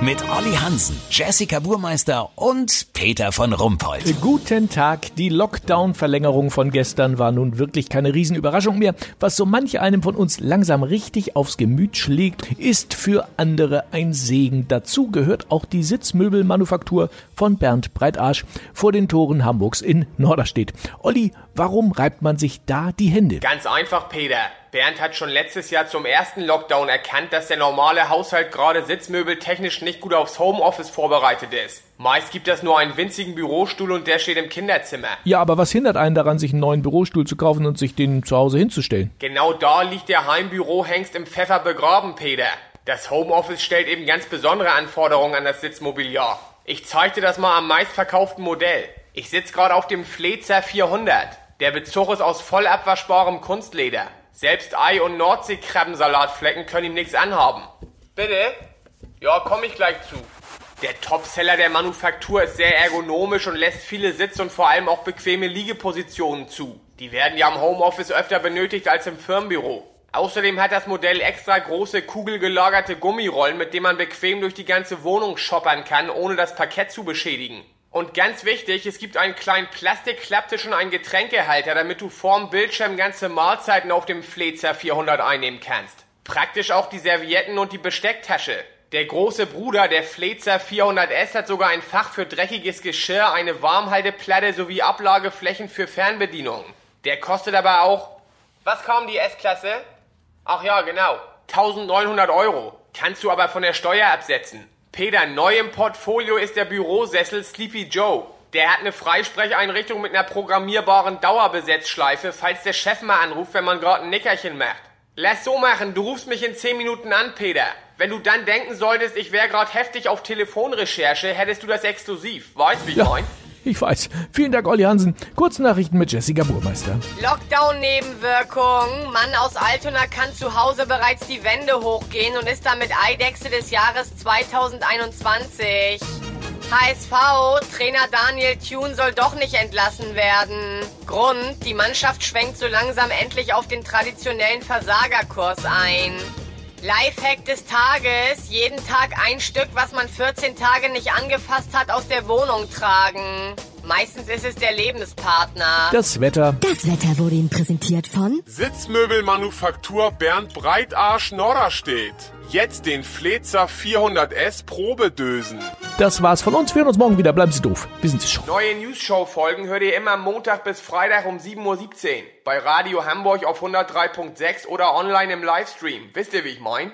Mit Olli Hansen, Jessica Burmeister und Peter von Rumpold. Guten Tag. Die Lockdown-Verlängerung von gestern war nun wirklich keine Riesenüberraschung mehr. Was so manch einem von uns langsam richtig aufs Gemüt schlägt, ist für andere ein Segen. Dazu gehört auch die Sitzmöbelmanufaktur von Bernd Breitarsch vor den Toren Hamburgs in Norderstedt. Olli, warum reibt man sich da die Hände? Ganz einfach, Peter. Bernd hat schon letztes Jahr zum ersten Lockdown erkannt, dass der normale Haushalt gerade sitzmöbeltechnisch nicht gut aufs Homeoffice vorbereitet ist. Meist gibt es nur einen winzigen Bürostuhl und der steht im Kinderzimmer. Ja, aber was hindert einen daran, sich einen neuen Bürostuhl zu kaufen und sich den zu Hause hinzustellen? Genau da liegt der Heimbürohengst im Pfeffer begraben, Peter. Das Homeoffice stellt eben ganz besondere Anforderungen an das Sitzmobiliar. Ich zeig dir das mal am meistverkauften Modell. Ich sitz gerade auf dem Flezer 400. Der Bezug ist aus voll abwaschbarem Kunstleder. Selbst Ei- und Nordseekrabbensalatflecken können ihm nichts anhaben. Bitte? Ja, komm ich gleich zu. Der Topseller der Manufaktur ist sehr ergonomisch und lässt viele Sitz- und vor allem auch bequeme Liegepositionen zu. Die werden ja im Homeoffice öfter benötigt als im Firmenbüro. Außerdem hat das Modell extra große kugelgelagerte Gummirollen, mit denen man bequem durch die ganze Wohnung shoppern kann, ohne das Parkett zu beschädigen. Und ganz wichtig, es gibt einen kleinen Plastikklapptisch und einen Getränkehalter, damit du vorm Bildschirm ganze Mahlzeiten auf dem Flezer 400 einnehmen kannst. Praktisch auch die Servietten und die Bestecktasche. Der große Bruder, der Flezer 400S, hat sogar ein Fach für dreckiges Geschirr, eine Warmhalteplatte sowie Ablageflächen für Fernbedienungen. Der kostet aber auch... Was kam die S-Klasse? Ach ja, genau. 1900 Euro. Kannst du aber von der Steuer absetzen. Peter, neu im Portfolio ist der Bürosessel Sleepy Joe. Der hat eine Freisprecheinrichtung mit einer programmierbaren Dauerbesetzschleife, falls der Chef mal anruft, wenn man gerade ein Nickerchen macht. Lass so machen, du rufst mich in 10 Minuten an, Peter. Wenn du dann denken solltest, ich wäre gerade heftig auf Telefonrecherche, hättest du das exklusiv. Weißt, wie ich Ja. mein? Ich weiß. Vielen Dank, Olli Hansen. Kurznachrichten mit Jessica Burmeister. Lockdown-Nebenwirkung. Mann aus Altona kann zu Hause bereits die Wände hochgehen und ist damit Eidechse des Jahres 2021. HSV, Trainer Daniel Thune soll doch nicht entlassen werden. Grund, die Mannschaft schwenkt so langsam endlich auf den traditionellen Versagerkurs ein. Lifehack des Tages, jeden Tag ein Stück, was man 14 Tage nicht angefasst hat, aus der Wohnung tragen. Meistens ist es der Lebenspartner. Das Wetter. Das Wetter wurde Ihnen präsentiert von Sitzmöbelmanufaktur Bernd Breitarsch Norderstedt. Jetzt den Flezer 400S Probedösen. Das war's von uns. Wir hören uns morgen wieder. Bleiben Sie doof. Wir sind es schon. Neue News-Show-Folgen hört ihr immer Montag bis Freitag um 7.17 Uhr. Bei Radio Hamburg auf 103.6 oder online im Livestream. Wisst ihr, wie ich mein?